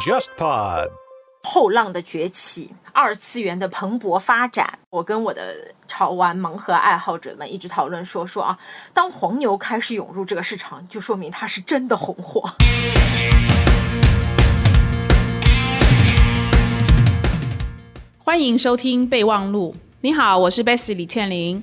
JustPod 后浪的崛起，二次元的蓬勃发展。我跟我的潮玩盲盒爱好者们一直讨论说说啊，当黄牛开始涌入这个市场，就说明它是真的红火。欢迎收听备忘录。你好，我是 Bessy 李倩玲。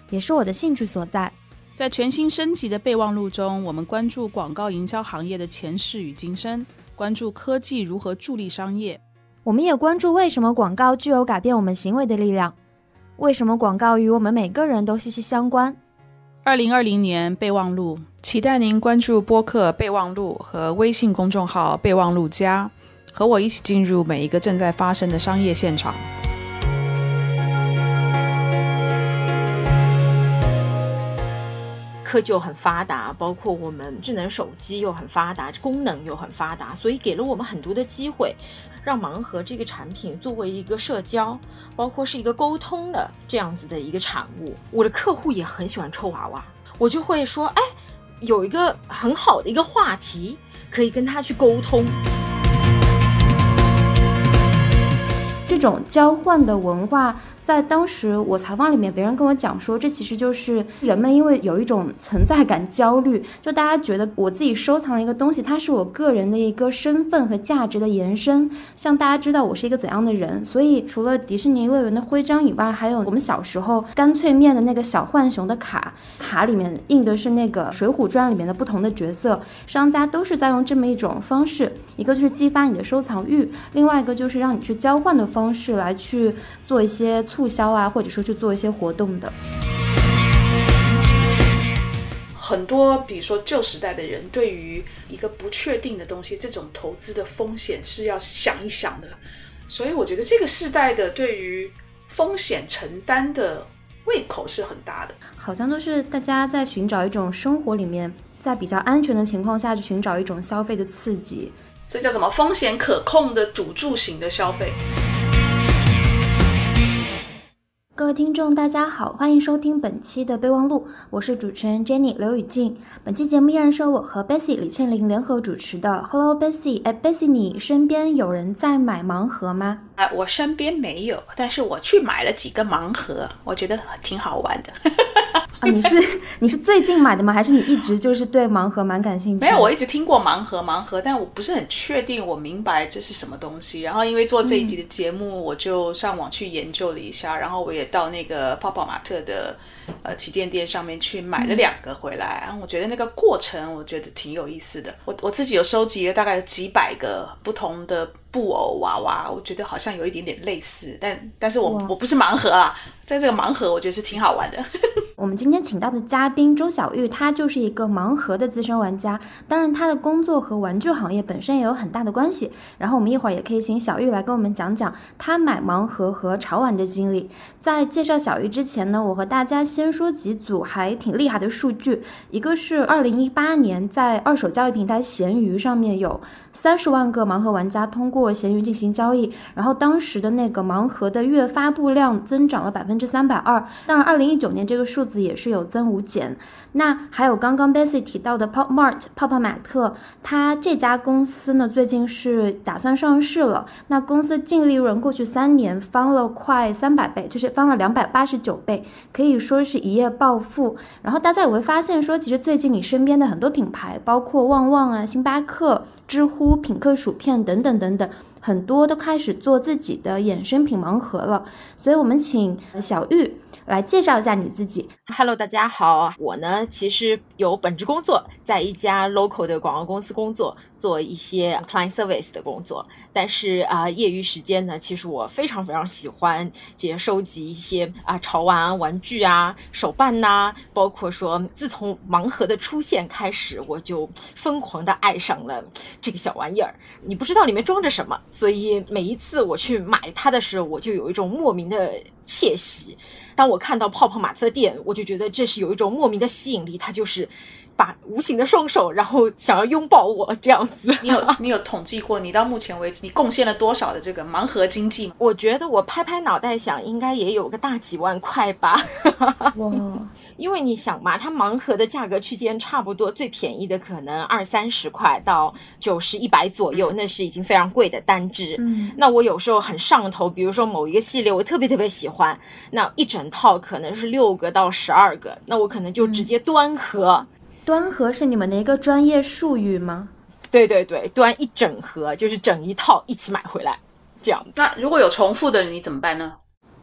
也是我的兴趣所在。在全新升级的备忘录中，我们关注广告营销行业的前世与今生，关注科技如何助力商业。我们也关注为什么广告具有改变我们行为的力量，为什么广告与我们每个人都息息相关。二零二零年备忘录，期待您关注播客备忘录和微信公众号备忘录加，和我一起进入每一个正在发生的商业现场。科技又很发达，包括我们智能手机又很发达，功能又很发达，所以给了我们很多的机会，让盲盒这个产品作为一个社交，包括是一个沟通的这样子的一个产物。我的客户也很喜欢抽娃娃，我就会说，哎，有一个很好的一个话题，可以跟他去沟通。种交换的文化。在当时我采访里面，别人跟我讲说，这其实就是人们因为有一种存在感焦虑，就大家觉得我自己收藏了一个东西，它是我个人的一个身份和价值的延伸，像大家知道我是一个怎样的人。所以除了迪士尼乐园的徽章以外，还有我们小时候干脆面的那个小浣熊的卡，卡里面印的是那个《水浒传》里面的不同的角色。商家都是在用这么一种方式，一个就是激发你的收藏欲，另外一个就是让你去交换的方来去做一些。促销啊，或者说去做一些活动的，很多比如说旧时代的人，对于一个不确定的东西，这种投资的风险是要想一想的。所以我觉得这个时代的对于风险承担的胃口是很大的。好像都是大家在寻找一种生活里面，在比较安全的情况下去寻找一种消费的刺激。这叫什么？风险可控的赌注型的消费。各位听众，大家好，欢迎收听本期的备忘录，我是主持人 Jenny 刘雨静。本期节目依然是我和 b e s s i e 李倩玲联合主持的。Hello b e s s i e 哎 b e s s i e 你身边有人在买盲盒吗？哎，我身边没有，但是我去买了几个盲盒，我觉得挺好玩的。啊，你是你是最近买的吗？还是你一直就是对盲盒蛮感兴趣？没有，我一直听过盲盒，盲盒，但我不是很确定，我明白这是什么东西。然后因为做这一集的节目，我就上网去研究了一下，然后我也到那个泡泡玛特的呃旗舰店上面去买了两个回来。然后我觉得那个过程，我觉得挺有意思的。我我自己有收集了大概几百个不同的布偶娃娃，我觉得好像有一点点类似，但但是我我不是盲盒啊。在这个盲盒，我觉得是挺好玩的。我们今天请到的嘉宾周小玉，她就是一个盲盒的资深玩家。当然，她的工作和玩具行业本身也有很大的关系。然后我们一会儿也可以请小玉来跟我们讲讲她买盲盒和潮玩的经历。在介绍小玉之前呢，我和大家先说几组还挺厉害的数据。一个是二零一八年在二手交易平台闲鱼上面有三十万个盲盒玩家通过过闲鱼进行交易，然后当时的那个盲盒的月发布量增长了百分之。三百二，当然，二零一九年这个数字也是有增无减。那还有刚刚 Bessy 提到的 Pop Mart 泡泡玛特，它这家公司呢最近是打算上市了。那公司净利润过去三年翻了快三百倍，就是翻了两百八十九倍，可以说是一夜暴富。然后大家也会发现说，其实最近你身边的很多品牌，包括旺旺啊、星巴克、知乎、品客薯片等等等等。很多都开始做自己的衍生品盲盒了，所以我们请小玉来介绍一下你自己。Hello，大家好，我呢其实有本职工作，在一家 local 的广告公司工作，做一些 client service 的工作。但是啊、业余时间呢，其实我非常非常喜欢这些收集一些啊潮玩啊、玩具啊、手办呐、包括说自从盲盒的出现开始，我就疯狂的爱上了这个小玩意儿。你不知道里面装着什么，所以每一次我去买它的时候，我就有一种莫名的窃喜。当我看到泡泡玛特店，我就觉得这是有一种莫名的吸引力，它就是把无形的双手，然后想要拥抱我这样子。你有 你有统计过，你到目前为止你贡献了多少的这个盲盒经济吗？我觉得我拍拍脑袋想，应该也有个大几万块吧。哇，因为你想嘛，它盲盒的价格区间差不多，最便宜的可能二三十块到九十一百左右，那是已经非常贵的单支。嗯，那我有时候很上头，比如说某一个系列我特别特别喜欢，那一整套可能是六个到十二个，那我可能就直接端盒。端盒是你们的一个专业术语吗？对对对，端一整盒，就是整一套一起买回来，这样子。那如果有重复的，你怎么办呢？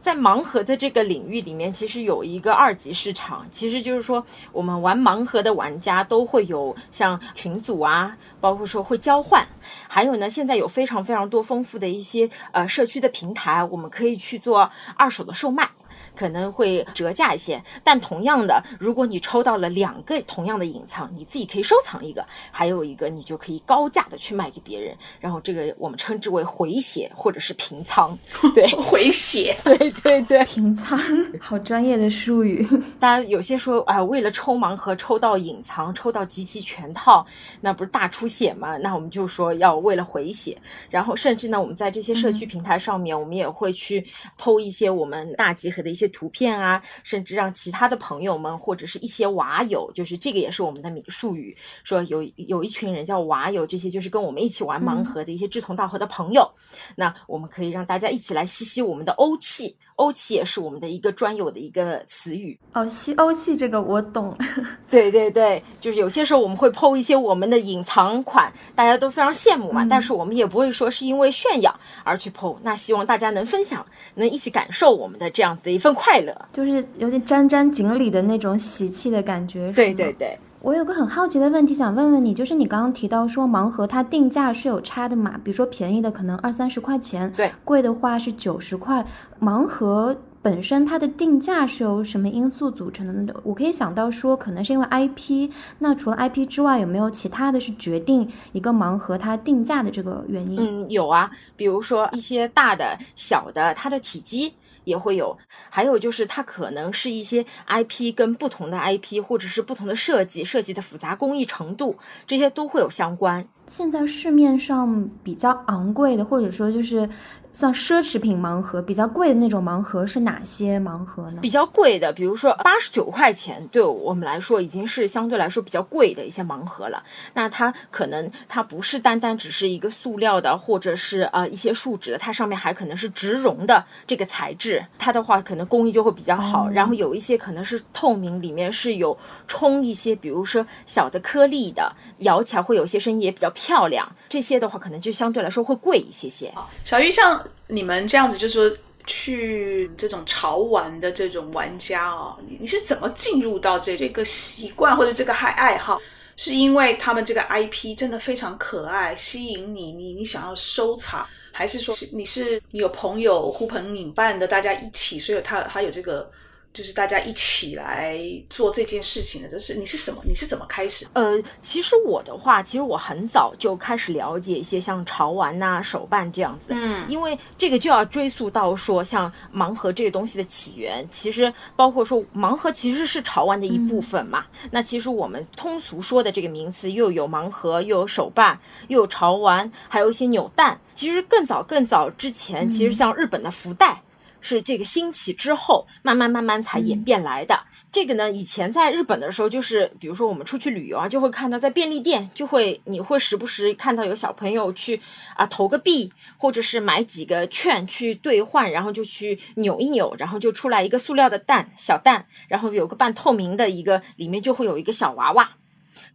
在盲盒的这个领域里面，其实有一个二级市场，其实就是说，我们玩盲盒的玩家都会有像群组啊，包括说会交换，还有呢，现在有非常非常多丰富的一些呃社区的平台，我们可以去做二手的售卖。可能会折价一些，但同样的，如果你抽到了两个同样的隐藏，你自己可以收藏一个，还有一个你就可以高价的去卖给别人，然后这个我们称之为回血或者是平仓，对。回血，对对对，平仓，好专业的术语。当然有些说啊、为了抽盲盒抽到隐藏，抽到集齐全套，那不是大出血吗？那我们就说要为了回血，然后甚至呢，我们在这些社区平台上面，我们也会去剖一些我们大集合的一些图片啊，甚至让其他的朋友们或者是一些娃友，就是这个也是我们的名术语，说有有一群人叫娃友，这些就是跟我们一起玩盲盒的一些志同道合的朋友，那我们可以让大家一起来吸吸我们的欧气。欧气也是我们的一个专有的一个词语，哦，吸欧气这个我懂。对对对，就是有些时候我们会剖一些我们的隐藏款，大家都非常羡慕嘛，但是我们也不会说是因为炫耀而去剖。那希望大家能分享，能一起感受我们的这样子的一份快乐。就是有点沾沾锦鲤的那种喜气的感觉。对对对，我有个很好奇的问题想问问你，就是你刚刚提到说盲盒它定价是有差的嘛？比如说便宜的可能二三十块钱，对，贵的话是九十块。盲盒本身它的定价是由什么因素组成的呢？我可以想到说，可能是因为 IP。那除了 IP 之外，有没有其他的是决定一个盲盒它定价的这个原因？嗯，有啊，比如说一些大的、小的，它的体积。也会有，还有就是它可能是一些 IP 跟不同的 IP，或者是不同的设计，设计的复杂工艺程度，这些都会有相关。现在市面上比较昂贵的，或者说就是算奢侈品盲盒，比较贵的那种盲盒是哪些盲盒呢？比较贵的，比如说八十九块钱，对我们来说已经是相对来说比较贵的一些盲盒了。那它可能它不是单单只是一个塑料的，或者是呃一些树脂的，它上面还可能是植绒的这个材质，它的话可能工艺就会比较好。哦然后有一些可能是透明，里面是有冲一些，比如说小的颗粒的，摇起来会有一些声音，也比较漂亮。这些的话可能就相对来说会贵一些些。小玉，像你们这样子，就是说去这种潮玩的这种玩家哦，你你是怎么进入到这这个习惯或者这个爱爱好？是因为他们这个 IP 真的非常可爱，吸引你，你你想要收藏，还是说你是你有朋友呼朋引伴的，大家一起，所以他他有这个。就是大家一起来做这件事情的，就是你是什么？你是怎么开始？呃，其实我的话，其实我很早就开始了解一些像潮玩呐、手办这样子，嗯因为这个就要追溯到说像盲盒这个东西的起源，其实包括说盲盒其实是潮玩的一部分嘛。那其实我们通俗说的这个名词，又有盲盒，又有手办，又有潮玩，还有一些扭蛋。其实更早更早之前，其实像日本的福袋。是这个兴起之后，慢慢慢慢才演变来的。这个呢，以前在日本的时候，就是比如说我们出去旅游啊，就会看到在便利店，就会你会时不时看到有小朋友去啊投个币，或者是买几个券去兑换，然后就去扭一扭，然后就出来一个塑料的蛋小蛋，然后有个半透明的一个，里面就会有一个小娃娃。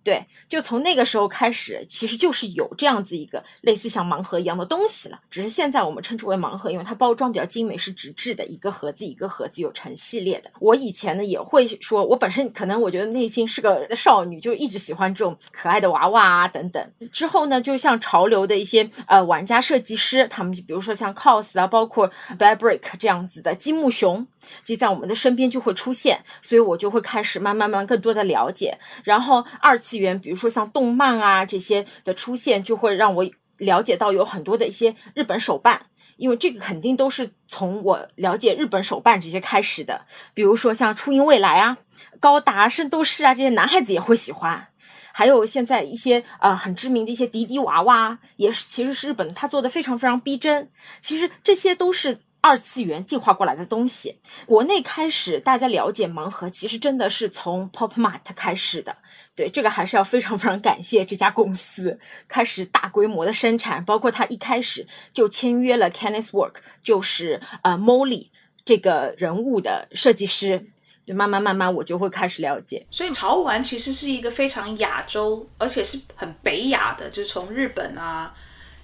对，就从那个时候开始，其实就是有这样子一个类似像盲盒一样的东西了。只是现在我们称之为盲盒，因为它包装比较精美，是纸质的一个盒子一个盒子有成系列的。我以前呢也会说，我本身可能我觉得内心是个少女，就一直喜欢这种可爱的娃娃啊等等。之后呢，就像潮流的一些呃玩家设计师，他们就比如说像 cos 啊，包括 fabric 这样子的积木熊，就在我们的身边就会出现，所以我就会开始慢慢慢更多的了解。然后二次元，比如说像动漫啊这些的出现，就会让我了解到有很多的一些日本手办，因为这个肯定都是从我了解日本手办这些开始的。比如说像初音未来啊、高达、圣斗士啊这些男孩子也会喜欢，还有现在一些呃很知名的一些迪迪娃娃，也是其实是日本他做的非常非常逼真。其实这些都是。二次元进化过来的东西，国内开始大家了解盲盒，其实真的是从 Pop Mart 开始的。对，这个还是要非常非常感谢这家公司，开始大规模的生产，包括他一开始就签约了 Kenneth Work，就是呃 Molly 这个人物的设计师。就慢慢慢慢，我就会开始了解。所以潮玩其实是一个非常亚洲，而且是很北亚的，就是从日本啊。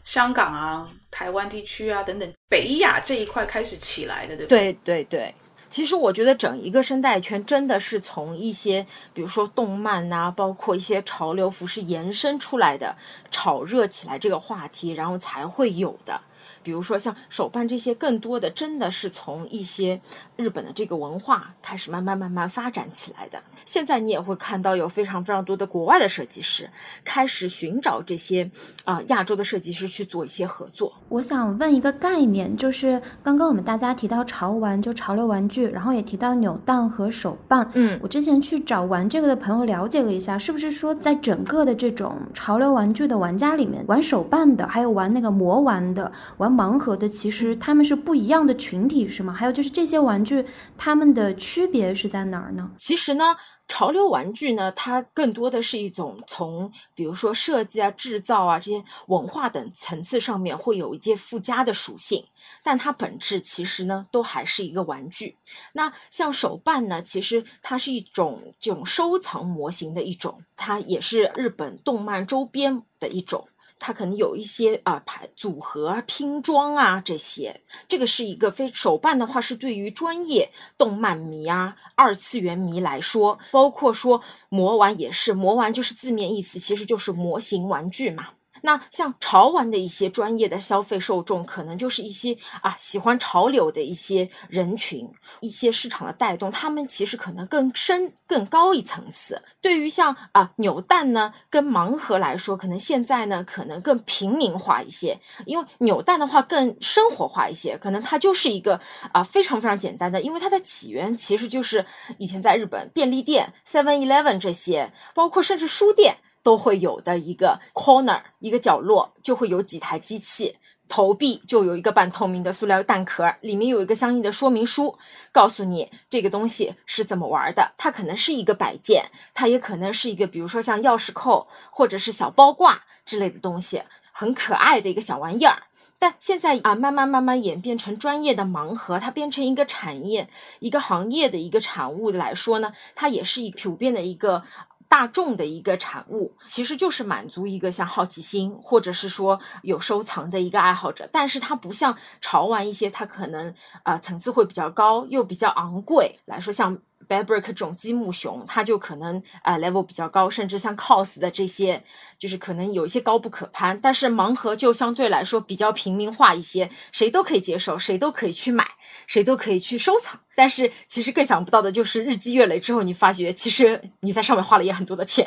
香港啊、台湾地区啊等等，北亚这一块开始起来的，对不对？对对对，其实我觉得整一个生态圈真的是从一些，比如说动漫啊，包括一些潮流服饰延伸出来的，炒热起来这个话题，然后才会有的。比如说像手办这些，更多的真的是从一些日本的这个文化开始慢慢慢慢发展起来的。现在你也会看到有非常非常多的国外的设计师开始寻找这些啊亚洲的设计师去做一些合作。我想问一个概念，就是刚刚我们大家提到潮玩，就潮流玩具，然后也提到扭蛋和手办。嗯，我之前去找玩这个的朋友了解了一下，是不是说在整个的这种潮流玩具的玩家里面，玩手办的，还有玩那个魔玩的，玩盲盒的其实他们是不一样的群体，是吗？还有就是这些玩具，他们的区别是在哪儿呢？其实呢，潮流玩具呢，它更多的是一种从比如说设计啊、制造啊这些文化等层次上面会有一些附加的属性，但它本质其实呢都还是一个玩具。那像手办呢，其实它是一种这种收藏模型的一种，它也是日本动漫周边的一种。它可能有一些啊排组合啊拼装啊这些，这个是一个非手办的话，是对于专业动漫迷啊、二次元迷来说，包括说魔玩也是，魔玩就是字面意思，其实就是模型玩具嘛。那像潮玩的一些专业的消费受众，可能就是一些啊喜欢潮流的一些人群，一些市场的带动，他们其实可能更深更高一层次。对于像啊扭蛋呢，跟盲盒来说，可能现在呢可能更平民化一些，因为扭蛋的话更生活化一些，可能它就是一个啊非常非常简单的，因为它的起源其实就是以前在日本便利店 Seven Eleven 这些，包括甚至书店。都会有的一个 corner，一个角落就会有几台机器，投币就有一个半透明的塑料蛋壳，里面有一个相应的说明书，告诉你这个东西是怎么玩的。它可能是一个摆件，它也可能是一个，比如说像钥匙扣或者是小包挂之类的东西，很可爱的一个小玩意儿。但现在啊，慢慢慢慢演变成专业的盲盒，它变成一个产业、一个行业的一个产物来说呢，它也是一普遍的一个。大众的一个产物，其实就是满足一个像好奇心，或者是说有收藏的一个爱好者，但是它不像潮玩一些，它可能啊层次会比较高，又比较昂贵来说，像。Fabric 这种积木熊，它就可能呃 level 比较高，甚至像 cos 的这些，就是可能有一些高不可攀。但是盲盒就相对来说比较平民化一些，谁都可以接受，谁都可以去买，谁都可以去收藏。但是其实更想不到的就是日积月累之后，你发觉其实你在上面花了也很多的钱，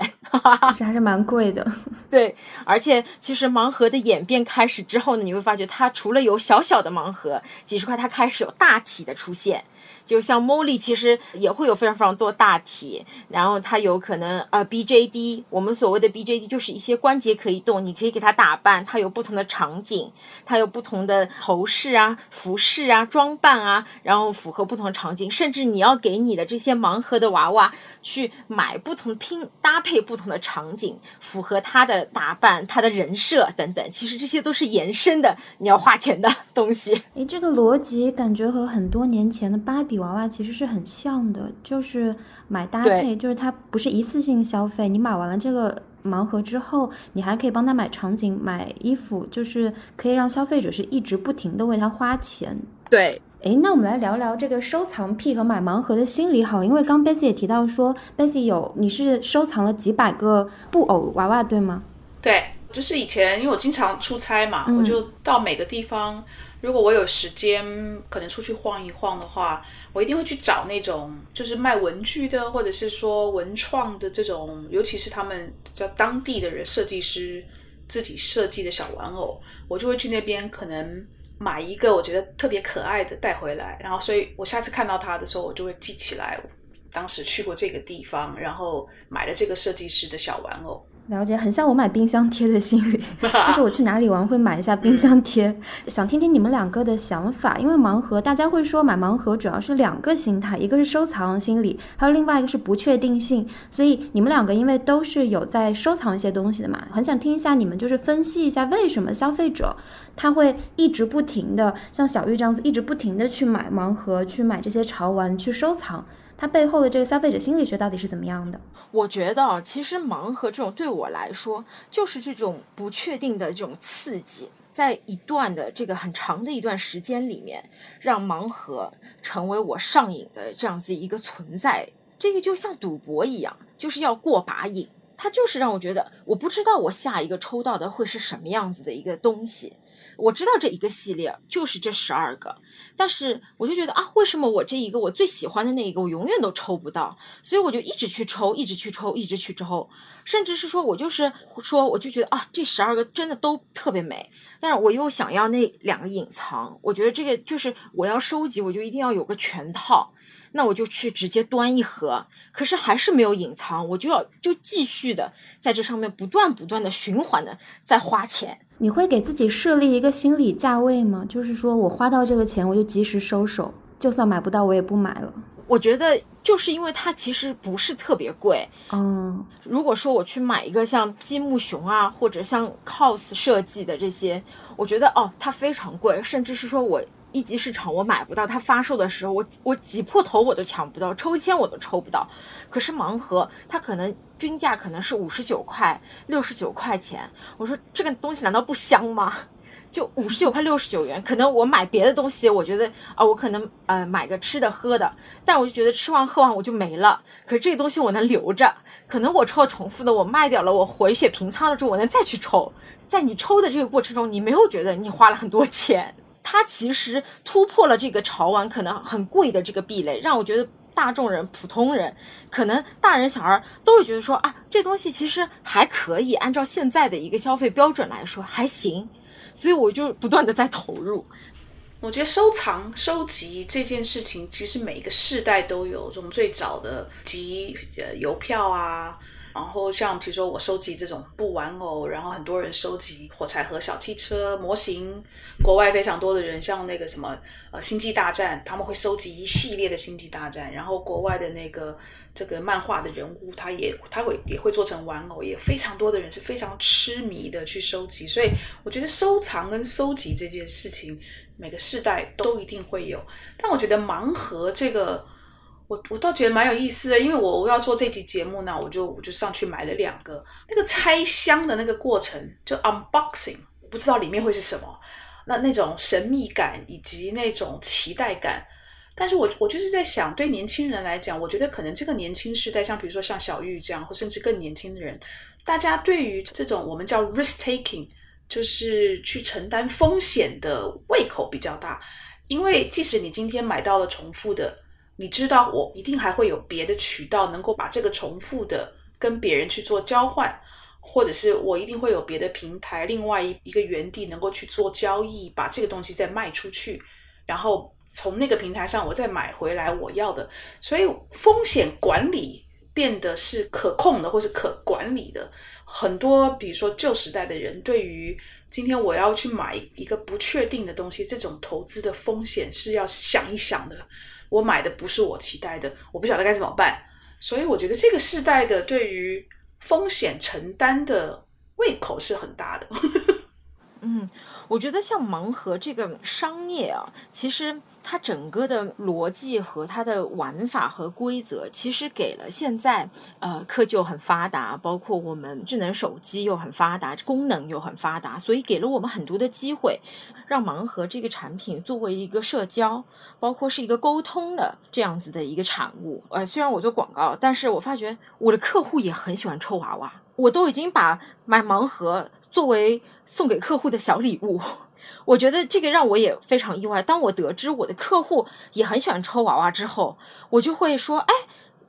其实还是蛮贵的。对，而且其实盲盒的演变开始之后呢，你会发觉它除了有小小的盲盒几十块，它开始有大体的出现。就像 Molly 其实也会有非常非常多大体，然后它有可能呃 BJD，我们所谓的 BJD 就是一些关节可以动，你可以给它打扮，它有不同的场景，它有不同的头饰啊、服饰啊、装扮啊，然后符合不同场景，甚至你要给你的这些盲盒的娃娃去买不同拼搭配不同的场景，符合他的打扮、他的人设等等。其实这些都是延伸的，你要花钱的东西。诶，这个逻辑感觉和很多年前的芭比娃娃其实是很像的，就是买搭配，就是它不是一次性消费，你买完了这个。盲盒之后，你还可以帮他买场景、买衣服，就是可以让消费者是一直不停的为他花钱。对，诶，那我们来聊聊这个收藏癖和买盲盒的心理好，因为刚 Bessy 也提到说，Bessy 有你是收藏了几百个布偶娃娃，对吗？对，就是以前因为我经常出差嘛，我就到每个地方。如果我有时间，可能出去晃一晃的话，我一定会去找那种就是卖文具的，或者是说文创的这种，尤其是他们叫当地的人设计师自己设计的小玩偶，我就会去那边可能买一个我觉得特别可爱的带回来，然后所以我下次看到它的时候，我就会记起来当时去过这个地方，然后买了这个设计师的小玩偶。了解，很像我买冰箱贴的心理，就是我去哪里玩会买一下冰箱贴。想听听你们两个的想法，因为盲盒，大家会说买盲盒主要是两个心态，一个是收藏心理，还有另外一个是不确定性。所以你们两个因为都是有在收藏一些东西的嘛，很想听一下你们就是分析一下为什么消费者他会一直不停的像小玉这样子，一直不停的去买盲盒，去买这些潮玩去收藏。它背后的这个消费者心理学到底是怎么样的？我觉得，其实盲盒这种对我来说，就是这种不确定的这种刺激，在一段的这个很长的一段时间里面，让盲盒成为我上瘾的这样子一个存在。这个就像赌博一样，就是要过把瘾。它就是让我觉得，我不知道我下一个抽到的会是什么样子的一个东西。我知道这一个系列就是这十二个，但是我就觉得啊，为什么我这一个我最喜欢的那一个我永远都抽不到？所以我就一直去抽，一直去抽，一直去抽，甚至是说我就是说，我就觉得啊，这十二个真的都特别美，但是我又想要那两个隐藏，我觉得这个就是我要收集，我就一定要有个全套。那我就去直接端一盒，可是还是没有隐藏，我就要就继续的在这上面不断不断的循环的在花钱。你会给自己设立一个心理价位吗？就是说我花到这个钱，我就及时收手，就算买不到我也不买了。我觉得就是因为它其实不是特别贵。嗯，如果说我去买一个像积木熊啊，或者像 cos 设计的这些，我觉得哦，它非常贵，甚至是说我。一级市场我买不到，它发售的时候我我挤破头我都抢不到，抽签我都抽不到。可是盲盒它可能均价可能是五十九块、六十九块钱，我说这个东西难道不香吗？就五十九块六十九元，可能我买别的东西，我觉得啊，我可能呃买个吃的喝的，但我就觉得吃完喝完我就没了。可是这个东西我能留着，可能我抽了重复的，我卖掉了，我回血平仓了之后，我能再去抽。在你抽的这个过程中，你没有觉得你花了很多钱。它其实突破了这个潮玩可能很贵的这个壁垒，让我觉得大众人、普通人，可能大人小孩都会觉得说啊，这东西其实还可以，按照现在的一个消费标准来说还行，所以我就不断的在投入。我觉得收藏、收集这件事情，其实每一个世代都有，从最早的集呃邮票啊。然后像比如说我收集这种布玩偶，然后很多人收集火柴盒、小汽车模型，国外非常多的人，像那个什么呃星际大战，他们会收集一系列的星际大战。然后国外的那个这个漫画的人物，他也他会也会做成玩偶，也非常多的人是非常痴迷的去收集。所以我觉得收藏跟收集这件事情，每个世代都一定会有。但我觉得盲盒这个。我我倒觉得蛮有意思的，因为我我要做这集节目呢，我就我就上去买了两个。那个拆箱的那个过程，就 unboxing，不知道里面会是什么，那那种神秘感以及那种期待感。但是我我就是在想，对年轻人来讲，我觉得可能这个年轻时代，像比如说像小玉这样，或甚至更年轻的人，大家对于这种我们叫 risk taking，就是去承担风险的胃口比较大。因为即使你今天买到了重复的。你知道我一定还会有别的渠道能够把这个重复的跟别人去做交换，或者是我一定会有别的平台，另外一一个原地能够去做交易，把这个东西再卖出去，然后从那个平台上我再买回来我要的，所以风险管理变得是可控的或是可管理的。很多比如说旧时代的人，对于今天我要去买一个不确定的东西，这种投资的风险是要想一想的。我买的不是我期待的，我不晓得该怎么办。所以我觉得这个世代的对于风险承担的胃口是很大的。嗯，我觉得像盲盒这个商业啊，其实它整个的逻辑和它的玩法和规则，其实给了现在呃科技很发达，包括我们智能手机又很发达，功能又很发达，所以给了我们很多的机会，让盲盒这个产品作为一个社交，包括是一个沟通的这样子的一个产物。呃，虽然我做广告，但是我发觉我的客户也很喜欢抽娃娃，我都已经把买盲盒。作为送给客户的小礼物，我觉得这个让我也非常意外。当我得知我的客户也很喜欢抽娃娃之后，我就会说：“哎，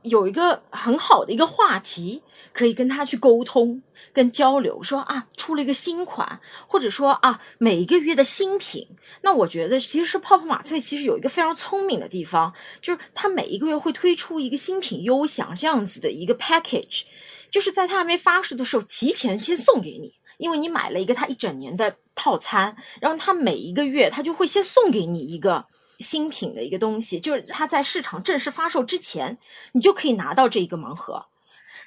有一个很好的一个话题可以跟他去沟通、跟交流。说啊，出了一个新款，或者说啊，每一个月的新品。那我觉得，其实泡泡玛特其实有一个非常聪明的地方，就是它每一个月会推出一个新品优享这样子的一个 package，就是在它还没发售的时候，提前先送给你。”因为你买了一个他一整年的套餐，然后他每一个月他就会先送给你一个新品的一个东西，就是他在市场正式发售之前，你就可以拿到这一个盲盒，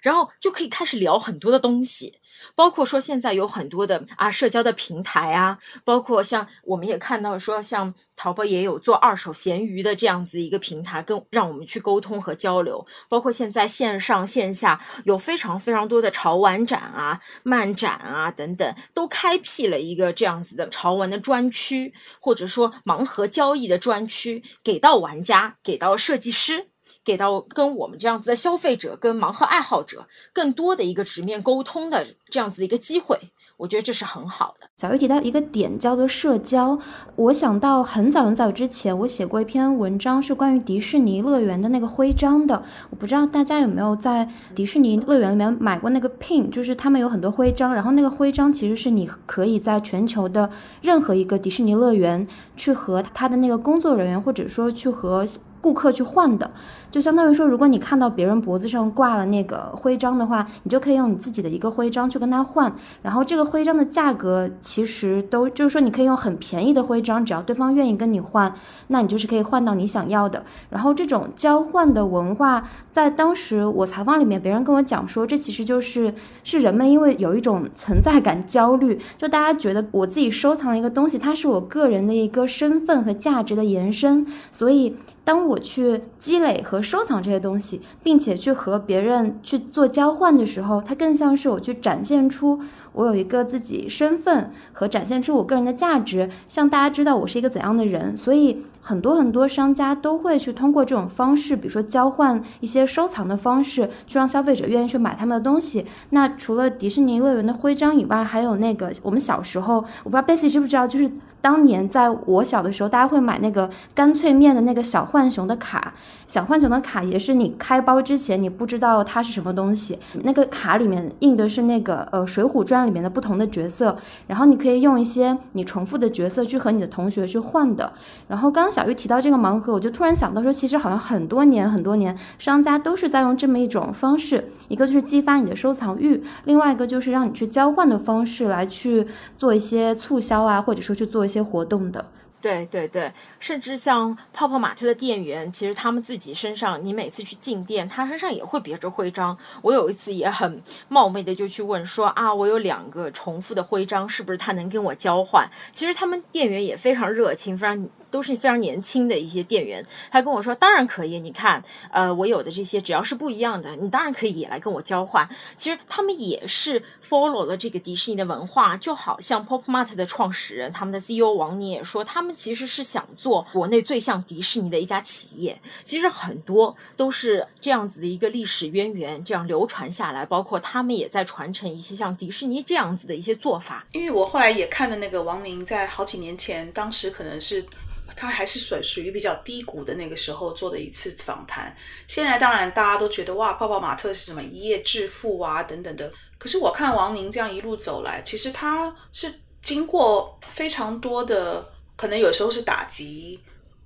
然后就可以开始聊很多的东西。包括说现在有很多的啊社交的平台啊，包括像我们也看到说像淘宝也有做二手闲鱼的这样子一个平台，跟让我们去沟通和交流。包括现在线上线下有非常非常多的潮玩展啊、漫展啊等等，都开辟了一个这样子的潮玩的专区，或者说盲盒交易的专区，给到玩家，给到设计师。给到跟我们这样子的消费者、跟盲盒爱好者更多的一个直面沟通的这样子的一个机会，我觉得这是很好的。小玉提到一个点叫做社交，我想到很早很早之前，我写过一篇文章是关于迪士尼乐园的那个徽章的。我不知道大家有没有在迪士尼乐园里面买过那个 pin，就是他们有很多徽章，然后那个徽章其实是你可以在全球的任何一个迪士尼乐园去和他的那个工作人员，或者说去和。顾客去换的，就相当于说，如果你看到别人脖子上挂了那个徽章的话，你就可以用你自己的一个徽章去跟他换。然后这个徽章的价格其实都就是说，你可以用很便宜的徽章，只要对方愿意跟你换，那你就是可以换到你想要的。然后这种交换的文化，在当时我采访里面，别人跟我讲说，这其实就是是人们因为有一种存在感焦虑，就大家觉得我自己收藏了一个东西，它是我个人的一个身份和价值的延伸，所以。当我去积累和收藏这些东西，并且去和别人去做交换的时候，它更像是我去展现出我有一个自己身份和展现出我个人的价值，向大家知道我是一个怎样的人。所以很多很多商家都会去通过这种方式，比如说交换一些收藏的方式，去让消费者愿意去买他们的东西。那除了迪士尼乐园的徽章以外，还有那个我们小时候，我不知道 Bessy 知不知道，就是。当年在我小的时候，大家会买那个干脆面的那个小浣熊的卡，小浣熊的卡也是你开包之前你不知道它是什么东西，那个卡里面印的是那个呃《水浒传》里面的不同的角色，然后你可以用一些你重复的角色去和你的同学去换的。然后刚刚小玉提到这个盲盒，我就突然想到说，其实好像很多年很多年，商家都是在用这么一种方式，一个就是激发你的收藏欲，另外一个就是让你去交换的方式来去做一些促销啊，或者说去做。一些活动的，对对对，甚至像泡泡玛特的店员，其实他们自己身上，你每次去进店，他身上也会别着徽章。我有一次也很冒昧的就去问说啊，我有两个重复的徽章，是不是他能跟我交换？其实他们店员也非常热情，非常。都是非常年轻的一些店员，他跟我说，当然可以。你看，呃，我有的这些只要是不一样的，你当然可以也来跟我交换。其实他们也是 follow 了这个迪士尼的文化，就好像 Pop Mart 的创始人，他们的 CEO 王宁也说，他们其实是想做国内最像迪士尼的一家企业。其实很多都是这样子的一个历史渊源，这样流传下来，包括他们也在传承一些像迪士尼这样子的一些做法。因为我后来也看了那个王宁在好几年前，当时可能是。他还是属属于比较低谷的那个时候做的一次访谈。现在当然大家都觉得哇，泡泡玛特是什么一夜致富啊等等的。可是我看王宁这样一路走来，其实他是经过非常多的，可能有时候是打击，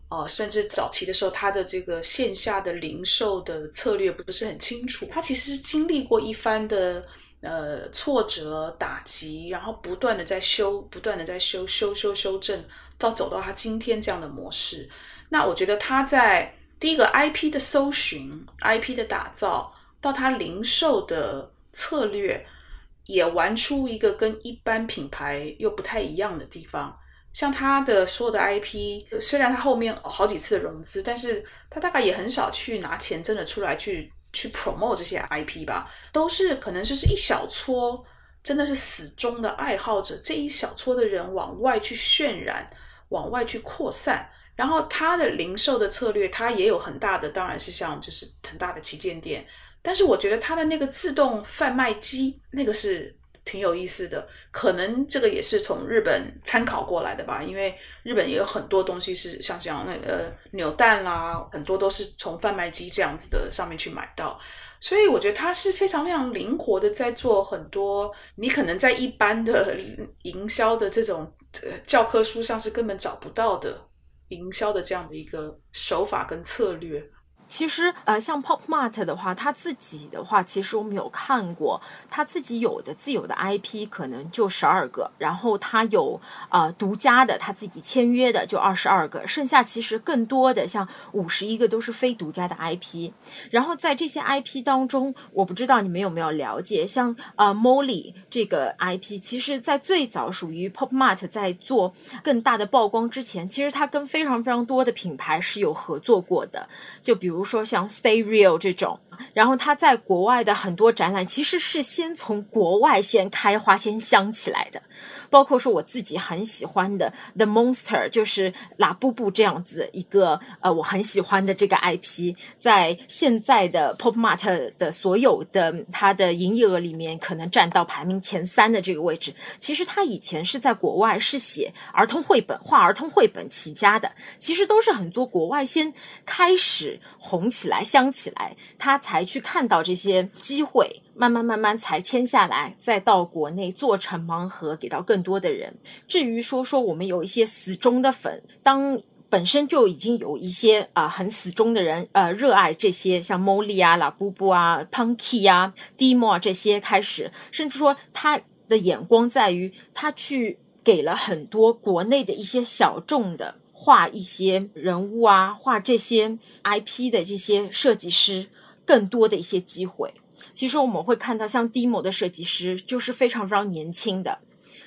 哦，甚至早期的时候他的这个线下的零售的策略不是很清楚。他其实是经历过一番的呃挫折打击，然后不断的在修，不断的在修修修修正。到走到他今天这样的模式，那我觉得他在第一个 IP 的搜寻、IP 的打造，到他零售的策略，也玩出一个跟一般品牌又不太一样的地方。像他的所有的 IP，虽然他后面好几次融资，但是他大概也很少去拿钱真的出来去去 promote 这些 IP 吧，都是可能就是一小撮，真的是死忠的爱好者，这一小撮的人往外去渲染，往外去扩散。然后它的零售的策略，它也有很大的，当然是像就是很大的旗舰店，但是我觉得它的那个自动贩卖机，那个是。挺有意思的，可能这个也是从日本参考过来的吧，因为日本也有很多东西是像像那个扭蛋啦，很多都是从贩卖机这样子的上面去买到，所以我觉得他是非常非常灵活的，在做很多你可能在一般的营销的这种教科书上是根本找不到的营销的这样的一个手法跟策略。其实，呃，像 Pop Mart 的话，他自己的话，其实我们有看过，他自己有的自有的 IP 可能就十二个，然后他有啊独家的，他自己签约的就二十二个，剩下其实更多的像五十一个都是非独家的 IP。然后在这些 IP 当中，我不知道你们有没有了解，像呃 Molly 这个 IP，其实在最早属于 Pop Mart 在做更大的曝光之前，其实它跟非常非常多的品牌是有合作过的，就比如。比如说像 Stay Real 这种，然后他在国外的很多展览其实是先从国外先开花、先香起来的。包括说我自己很喜欢的 The Monster，就是拉布布这样子一个呃我很喜欢的这个 IP，在现在的 Pop Mart 的所有的它的营业额里面，可能占到排名前三的这个位置。其实他以前是在国外是写儿童绘本、画儿童绘本起家的，其实都是很多国外先开始红起来、香起来，他才去看到这些机会。慢慢慢慢才签下来，再到国内做成盲盒，给到更多的人。至于说说我们有一些死忠的粉，当本身就已经有一些啊很死忠的人，呃，热爱这些像 Molly 啊、拉布布啊、Punky 啊、Demo 这些开始，甚至说他的眼光在于他去给了很多国内的一些小众的画一些人物啊，画这些 IP 的这些设计师更多的一些机会。其实我们会看到，像 Demo 的设计师就是非常非常年轻的，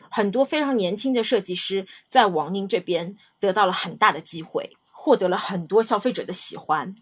很多非常年轻的设计师在王宁这边得到了很大的机会，获得了很多消费者的喜欢。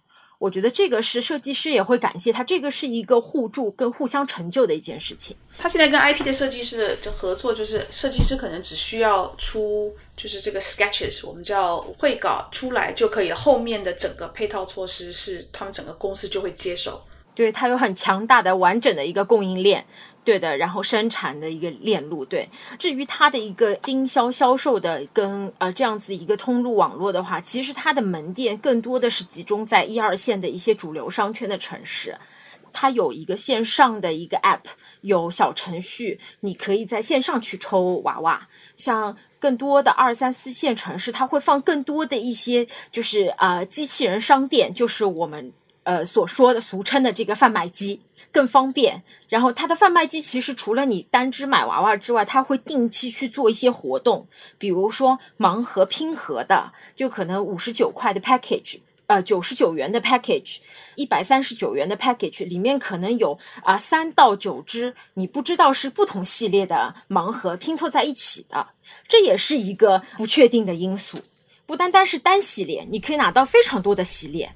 我觉得这个是设计师也会感谢他，这个是一个互助跟互相成就的一件事情。他现在跟 IP 的设计师的合作，就是设计师可能只需要出就是这个 sketches，我们叫绘稿出来就可以，后面的整个配套措施是他们整个公司就会接手。对，它有很强大的、完整的一个供应链，对的，然后生产的一个链路。对，至于它的一个经销销售的跟呃这样子一个通路网络的话，其实它的门店更多的是集中在一二线的一些主流商圈的城市。它有一个线上的一个 app，有小程序，你可以在线上去抽娃娃。像更多的二三四线城市，它会放更多的一些，就是呃机器人商店，就是我们。呃，所说的俗称的这个贩卖机更方便。然后它的贩卖机其实除了你单只买娃娃之外，它会定期去做一些活动，比如说盲盒拼盒的，就可能五十九块的 package，呃，九十九元的 package，一百三十九元的 package，里面可能有啊三到九只你不知道是不同系列的盲盒拼凑在一起的，这也是一个不确定的因素。不单单是单系列，你可以拿到非常多的系列。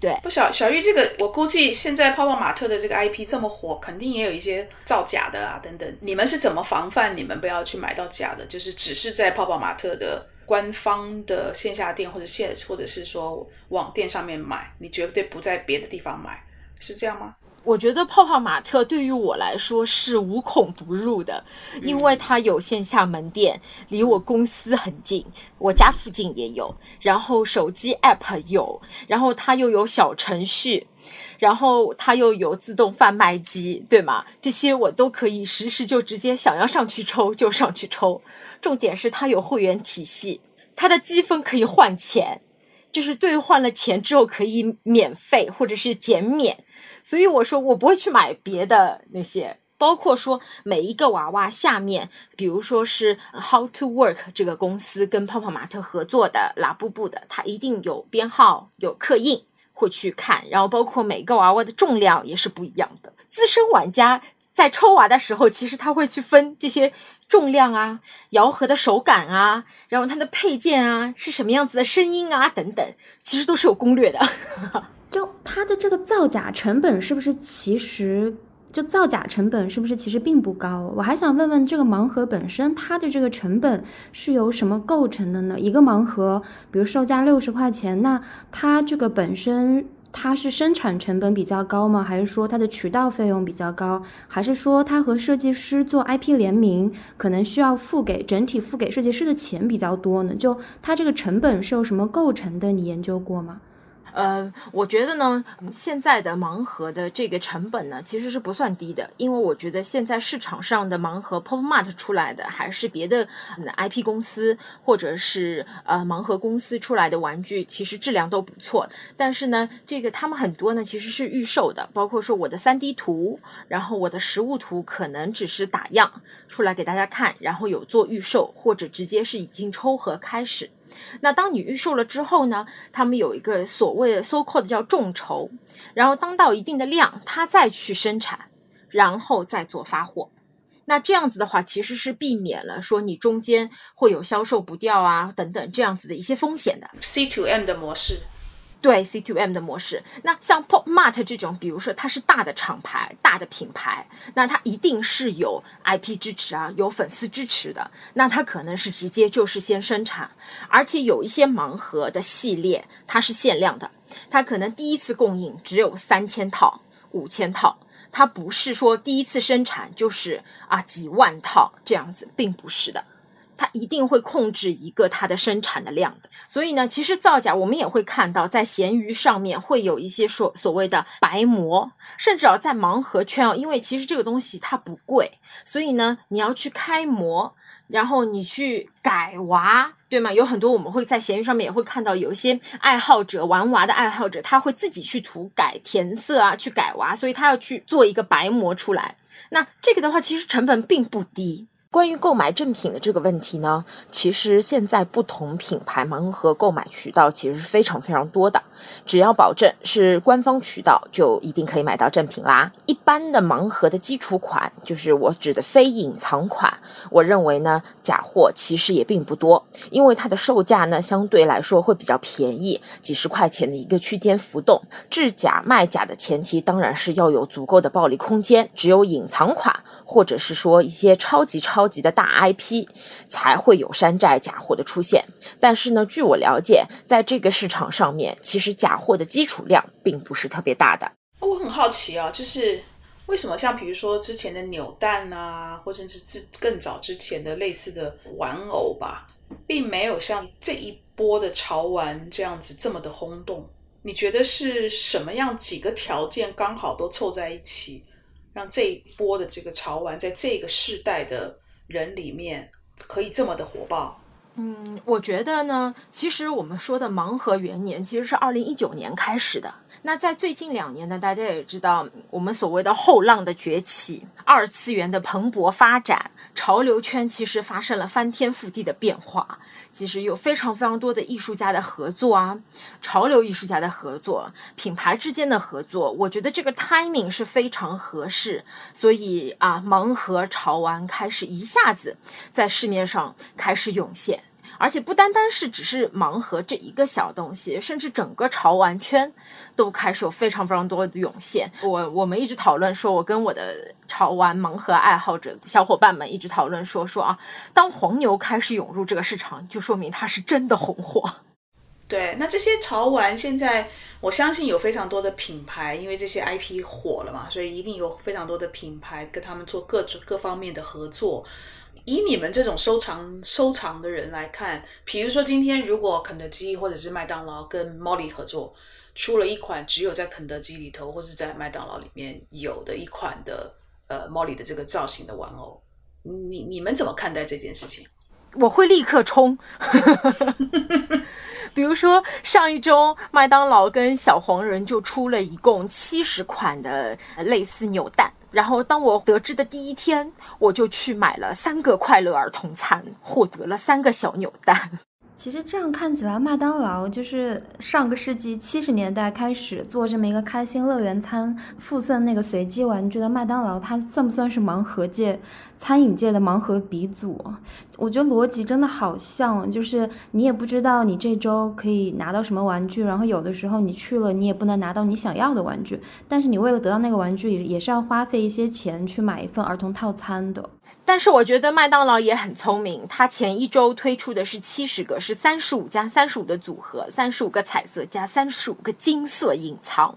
对，不小小玉这个，我估计现在泡泡玛特的这个 IP 这么火，肯定也有一些造假的啊，等等。你们是怎么防范你们不要去买到假的？就是只是在泡泡玛特的官方的线下店或者线，或者是说网店上面买，你绝对不在别的地方买，是这样吗？我觉得泡泡玛特对于我来说是无孔不入的，因为它有线下门店，离我公司很近，我家附近也有，然后手机 app 有，然后它又有小程序，然后它又有自动贩卖机，对吗？这些我都可以实时就直接想要上去抽就上去抽。重点是它有会员体系，它的积分可以换钱，就是兑换了钱之后可以免费或者是减免。所以我说我不会去买别的那些，包括说每一个娃娃下面，比如说是 How to Work 这个公司跟泡泡玛特合作的拉布布的，它一定有编号、有刻印，会去看，然后包括每个娃娃的重量也是不一样的。资深玩家在抽娃的时候，其实他会去分这些重量啊、摇盒的手感啊，然后它的配件啊是什么样子的声音啊等等，其实都是有攻略的。就它的这个造假成本是不是其实？就造假成本是不是其实并不高？我还想问问，这个盲盒本身它的这个成本是由什么构成的呢？一个盲盒，比如售价六十块钱，那它这个本身它是生产成本比较高吗？还是说它的渠道费用比较高？还是说它和设计师做 IP 联名，可能需要付给整体付给设计师的钱比较多呢？就它这个成本是由什么构成的？你研究过吗？呃，我觉得呢，现在的盲盒的这个成本呢，其实是不算低的，因为我觉得现在市场上的盲盒 Pop Mart 出来的，还是别的 IP 公司或者是呃盲盒公司出来的玩具，其实质量都不错。但是呢，这个他们很多呢其实是预售的，包括说我的三 D 图，然后我的实物图可能只是打样出来给大家看，然后有做预售，或者直接是已经抽盒开始。那当你预售了之后呢？他们有一个所谓的 so called 叫众筹，然后当到一定的量，他再去生产，然后再做发货。那这样子的话，其实是避免了说你中间会有销售不掉啊等等这样子的一些风险的。C to M 的模式。对 C to M 的模式，那像 Pop Mart 这种，比如说它是大的厂牌、大的品牌，那它一定是有 IP 支持啊，有粉丝支持的，那它可能是直接就是先生产，而且有一些盲盒的系列，它是限量的，它可能第一次供应只有三千套、五千套，它不是说第一次生产就是啊几万套这样子，并不是的。它一定会控制一个它的生产的量的，所以呢，其实造假我们也会看到，在闲鱼上面会有一些所所谓的白膜，甚至啊在盲盒圈啊，因为其实这个东西它不贵，所以呢，你要去开模，然后你去改娃，对吗？有很多我们会在闲鱼上面也会看到，有一些爱好者玩娃的爱好者，他会自己去涂改填色啊，去改娃，所以他要去做一个白膜出来。那这个的话，其实成本并不低。关于购买正品的这个问题呢，其实现在不同品牌盲盒购买渠道其实是非常非常多的，只要保证是官方渠道，就一定可以买到正品啦。一般的盲盒的基础款，就是我指的非隐藏款，我认为呢，假货其实也并不多，因为它的售价呢相对来说会比较便宜，几十块钱的一个区间浮动。制假卖假的前提当然是要有足够的暴利空间，只有隐藏款，或者是说一些超级超。超级的大 IP 才会有山寨假货的出现，但是呢，据我了解，在这个市场上面，其实假货的基础量并不是特别大的。我很好奇啊，就是为什么像比如说之前的扭蛋啊，或者是更早之前的类似的玩偶吧，并没有像这一波的潮玩这样子这么的轰动？你觉得是什么样几个条件刚好都凑在一起，让这一波的这个潮玩在这个世代的？人里面可以这么的火爆，嗯，我觉得呢，其实我们说的盲盒元年其实是二零一九年开始的。那在最近两年呢，大家也知道，我们所谓的后浪的崛起，二次元的蓬勃发展，潮流圈其实发生了翻天覆地的变化。其实有非常非常多的艺术家的合作啊，潮流艺术家的合作，品牌之间的合作，我觉得这个 timing 是非常合适。所以啊，盲盒潮玩开始一下子在市面上开始涌现。而且不单单是只是盲盒这一个小东西，甚至整个潮玩圈都开始有非常非常多的涌现。我我们一直讨论说，我跟我的潮玩盲盒爱好者小伙伴们一直讨论说说啊，当黄牛开始涌入这个市场，就说明它是真的红火。对，那这些潮玩现在，我相信有非常多的品牌，因为这些 IP 火了嘛，所以一定有非常多的品牌跟他们做各种各方面的合作。以你们这种收藏收藏的人来看，比如说今天如果肯德基或者是麦当劳跟 Molly 合作，出了一款只有在肯德基里头或者在麦当劳里面有的一款的呃 Molly 的这个造型的玩偶，你你们怎么看待这件事情？我会立刻冲。比如说上一周麦当劳跟小黄人就出了一共七十款的类似扭蛋。然后，当我得知的第一天，我就去买了三个快乐儿童餐，获得了三个小扭蛋。其实这样看起来，麦当劳就是上个世纪七十年代开始做这么一个开心乐园餐，附赠那个随机玩具的麦当劳，它算不算是盲盒界、餐饮界的盲盒鼻祖？我觉得逻辑真的好像，就是你也不知道你这周可以拿到什么玩具，然后有的时候你去了，你也不能拿到你想要的玩具，但是你为了得到那个玩具，也也是要花费一些钱去买一份儿童套餐的。但是我觉得麦当劳也很聪明，它前一周推出的是七十个，是三十五加三十五的组合，三十五个彩色加三十五个金色隐藏，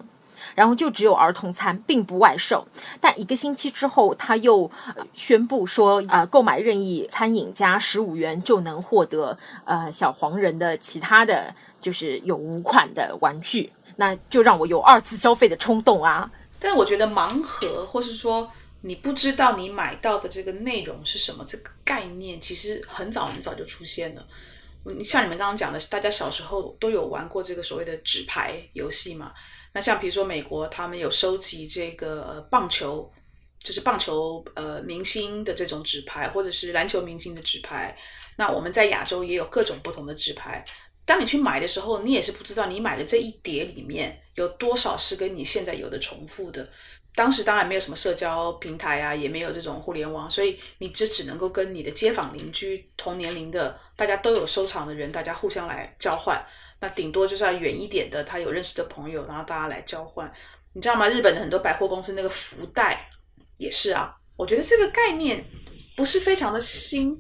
然后就只有儿童餐，并不外售。但一个星期之后，他又宣布说，啊，购买任意餐饮加十五元就能获得呃小黄人的其他的就是有五款的玩具，那就让我有二次消费的冲动啊。但我觉得盲盒，或是说。你不知道你买到的这个内容是什么？这个概念其实很早很早就出现了。你像你们刚刚讲的，大家小时候都有玩过这个所谓的纸牌游戏嘛？那像比如说美国，他们有收集这个呃棒球，就是棒球呃明星的这种纸牌，或者是篮球明星的纸牌。那我们在亚洲也有各种不同的纸牌。当你去买的时候，你也是不知道你买的这一叠里面有多少是跟你现在有的重复的。当时当然没有什么社交平台啊，也没有这种互联网，所以你只只能够跟你的街坊邻居同年龄的，大家都有收藏的人，大家互相来交换。那顶多就是要远一点的，他有认识的朋友，然后大家来交换。你知道吗？日本的很多百货公司那个福袋也是啊。我觉得这个概念不是非常的新，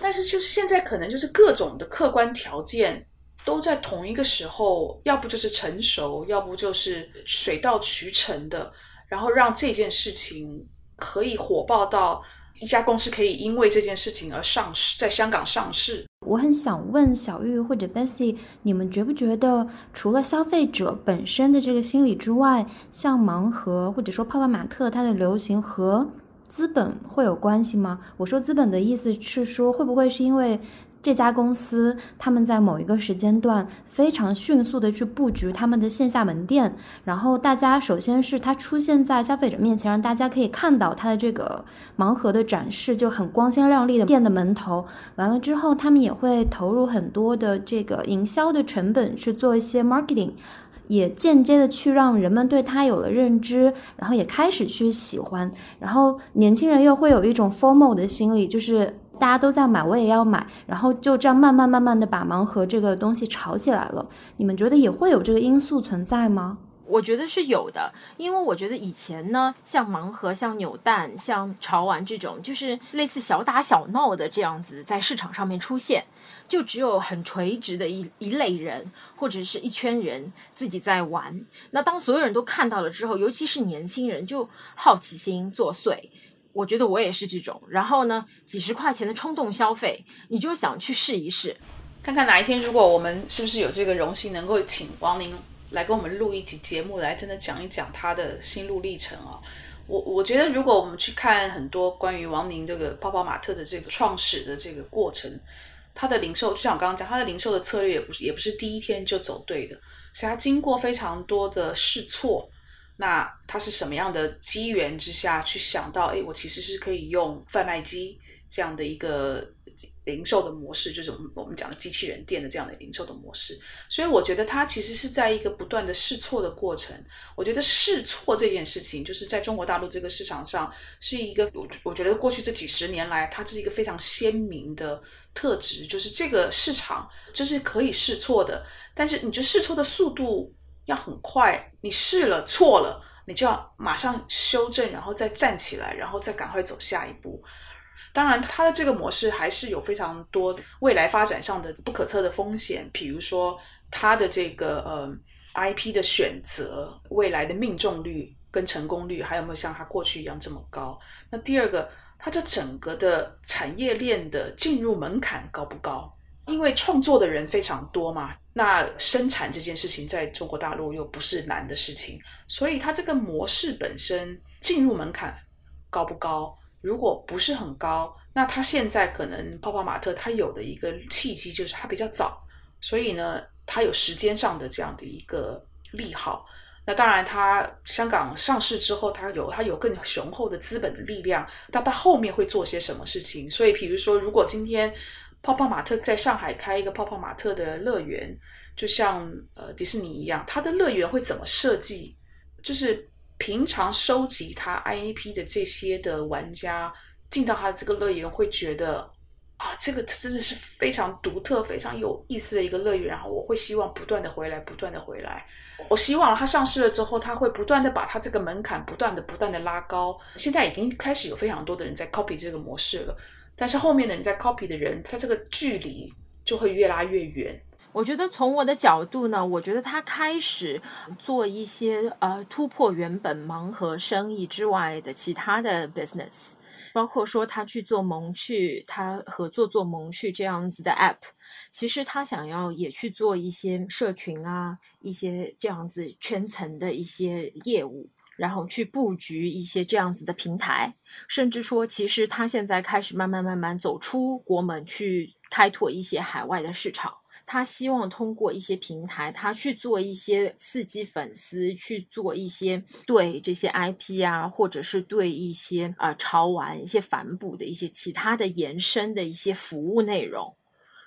但是就是现在可能就是各种的客观条件都在同一个时候，要不就是成熟，要不就是水到渠成的。然后让这件事情可以火爆到一家公司可以因为这件事情而上市，在香港上市。我很想问小玉或者 Bessy，你们觉不觉得除了消费者本身的这个心理之外，像盲盒或者说泡泡玛特它的流行和资本会有关系吗？我说资本的意思是说，会不会是因为？这家公司他们在某一个时间段非常迅速的去布局他们的线下门店，然后大家首先是它出现在消费者面前，让大家可以看到它的这个盲盒的展示就很光鲜亮丽的店的门头。完了之后，他们也会投入很多的这个营销的成本去做一些 marketing，也间接的去让人们对它有了认知，然后也开始去喜欢。然后年轻人又会有一种 formal 的心理，就是。大家都在买，我也要买，然后就这样慢慢慢慢的把盲盒这个东西炒起来了。你们觉得也会有这个因素存在吗？我觉得是有的，因为我觉得以前呢，像盲盒、像扭蛋、像潮玩这种，就是类似小打小闹的这样子，在市场上面出现，就只有很垂直的一一类人或者是一圈人自己在玩。那当所有人都看到了之后，尤其是年轻人，就好奇心作祟。我觉得我也是这种，然后呢，几十块钱的冲动消费，你就想去试一试，看看哪一天如果我们是不是有这个荣幸能够请王宁来跟我们录一集节目，来真的讲一讲他的心路历程啊。我我觉得如果我们去看很多关于王宁这个泡泡玛特的这个创始的这个过程，他的零售就像我刚刚讲，他的零售的策略也不是也不是第一天就走对的，所以他经过非常多的试错。那他是什么样的机缘之下去想到？哎，我其实是可以用贩卖机这样的一个零售的模式，就是我们我们讲的机器人店的这样的零售的模式。所以我觉得他其实是在一个不断的试错的过程。我觉得试错这件事情，就是在中国大陆这个市场上是一个，我我觉得过去这几十年来，它是一个非常鲜明的特质，就是这个市场就是可以试错的，但是你就试错的速度。要很快，你试了错了，你就要马上修正，然后再站起来，然后再赶快走下一步。当然，它的这个模式还是有非常多未来发展上的不可测的风险，比如说它的这个呃 IP 的选择，未来的命中率跟成功率还有没有像它过去一样这么高？那第二个，它这整个的产业链的进入门槛高不高？因为创作的人非常多嘛。那生产这件事情在中国大陆又不是难的事情，所以它这个模式本身进入门槛高不高？如果不是很高，那它现在可能泡泡玛特它有的一个契机就是它比较早，所以呢，它有时间上的这样的一个利好。那当然，它香港上市之后，它有它有更雄厚的资本的力量，那它后面会做些什么事情？所以，比如说，如果今天泡泡玛特在上海开一个泡泡玛特的乐园，就像呃迪士尼一样，它的乐园会怎么设计？就是平常收集它 IAP 的这些的玩家进到它的这个乐园，会觉得啊，这个真的是非常独特、非常有意思的一个乐园。然后我会希望不断的回来，不断的回来。我希望它上市了之后，它会不断的把它这个门槛不断的、不断的拉高。现在已经开始有非常多的人在 copy 这个模式了。但是后面的人在 copy 的人，他这个距离就会越拉越远。我觉得从我的角度呢，我觉得他开始做一些呃突破原本盲盒生意之外的其他的 business，包括说他去做萌趣，他合作做萌趣这样子的 app，其实他想要也去做一些社群啊，一些这样子圈层的一些业务。然后去布局一些这样子的平台，甚至说，其实他现在开始慢慢慢慢走出国门，去开拓一些海外的市场。他希望通过一些平台，他去做一些刺激粉丝，去做一些对这些 IP 啊，或者是对一些啊潮玩一些反哺的一些其他的延伸的一些服务内容，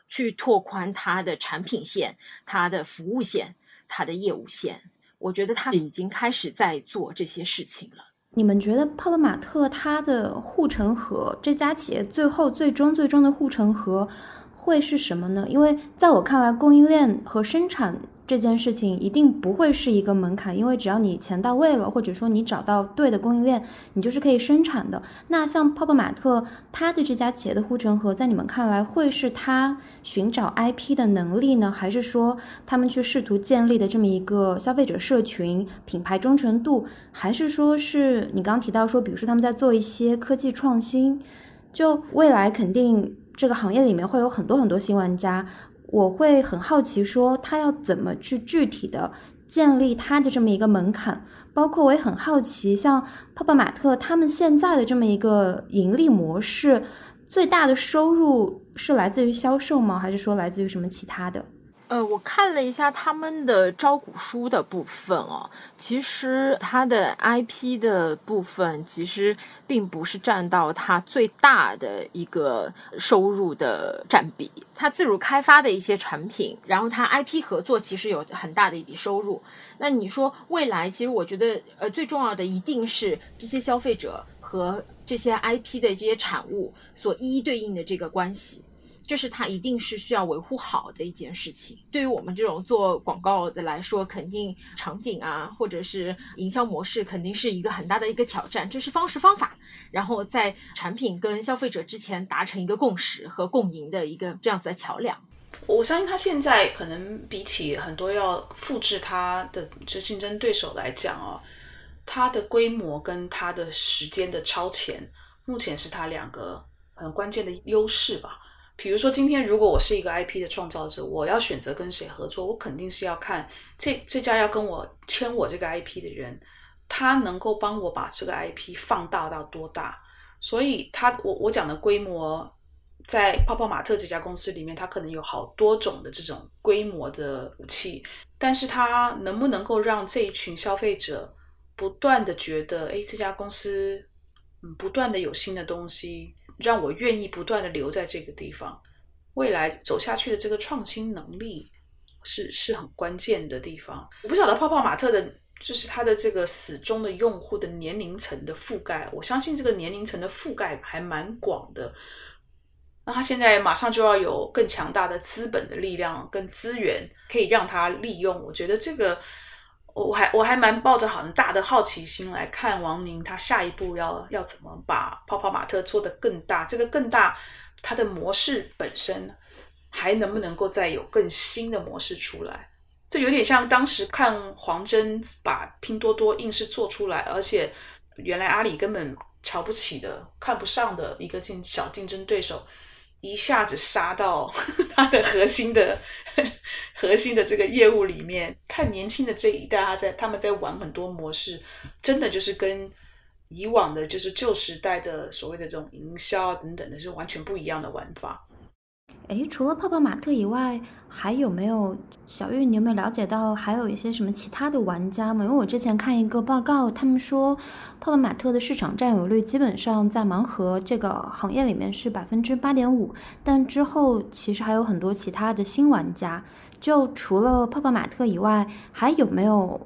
去拓宽他的产品线、他的服务线、他的业务线。我觉得他已经开始在做这些事情了。你们觉得泡泡玛特它的护城河这家企业最后最终最终的护城河会是什么呢？因为在我看来，供应链和生产。这件事情一定不会是一个门槛，因为只要你钱到位了，或者说你找到对的供应链，你就是可以生产的。那像泡泡玛特，它的这家企业的护城河，在你们看来会是它寻找 IP 的能力呢，还是说他们去试图建立的这么一个消费者社群、品牌忠诚度，还是说是你刚刚提到说，比如说他们在做一些科技创新，就未来肯定这个行业里面会有很多很多新玩家。我会很好奇，说他要怎么去具体的建立他的这么一个门槛，包括我也很好奇，像泡泡玛特他们现在的这么一个盈利模式，最大的收入是来自于销售吗？还是说来自于什么其他的？呃，我看了一下他们的招股书的部分哦，其实它的 IP 的部分其实并不是占到它最大的一个收入的占比。它自主开发的一些产品，然后它 IP 合作其实有很大的一笔收入。那你说未来，其实我觉得呃最重要的一定是这些消费者和这些 IP 的这些产物所一一对应的这个关系。这是它一定是需要维护好的一件事情。对于我们这种做广告的来说，肯定场景啊，或者是营销模式，肯定是一个很大的一个挑战。这是方式方法，然后在产品跟消费者之前达成一个共识和共赢的一个这样子的桥梁。我相信它现在可能比起很多要复制它的这竞争对手来讲哦，它的规模跟它的时间的超前，目前是它两个很关键的优势吧。比如说，今天如果我是一个 IP 的创造者，我要选择跟谁合作，我肯定是要看这这家要跟我签我这个 IP 的人，他能够帮我把这个 IP 放大到多大。所以，他我我讲的规模，在泡泡玛特这家公司里面，它可能有好多种的这种规模的武器，但是它能不能够让这一群消费者不断的觉得，哎，这家公司嗯，不断的有新的东西。让我愿意不断的留在这个地方，未来走下去的这个创新能力是是很关键的地方。我不晓得泡泡玛特的，就是它的这个死忠的用户的年龄层的覆盖，我相信这个年龄层的覆盖还蛮广的。那他现在马上就要有更强大的资本的力量跟资源，可以让他利用。我觉得这个。我还我还蛮抱着很大的好奇心来看王宁他下一步要要怎么把泡泡玛特做得更大，这个更大，它的模式本身还能不能够再有更新的模式出来？这有点像当时看黄峥把拼多多硬是做出来，而且原来阿里根本瞧不起的、看不上的一个竞小竞争对手。一下子杀到 他的核心的 核心的这个业务里面，看年轻的这一代，他在他们在玩很多模式，真的就是跟以往的，就是旧时代的所谓的这种营销等等的是完全不一样的玩法。诶，除了泡泡玛特以外，还有没有小玉？你有没有了解到还有一些什么其他的玩家吗？因为我之前看一个报告，他们说泡泡玛特的市场占有率基本上在盲盒这个行业里面是百分之八点五，但之后其实还有很多其他的新玩家。就除了泡泡玛特以外，还有没有？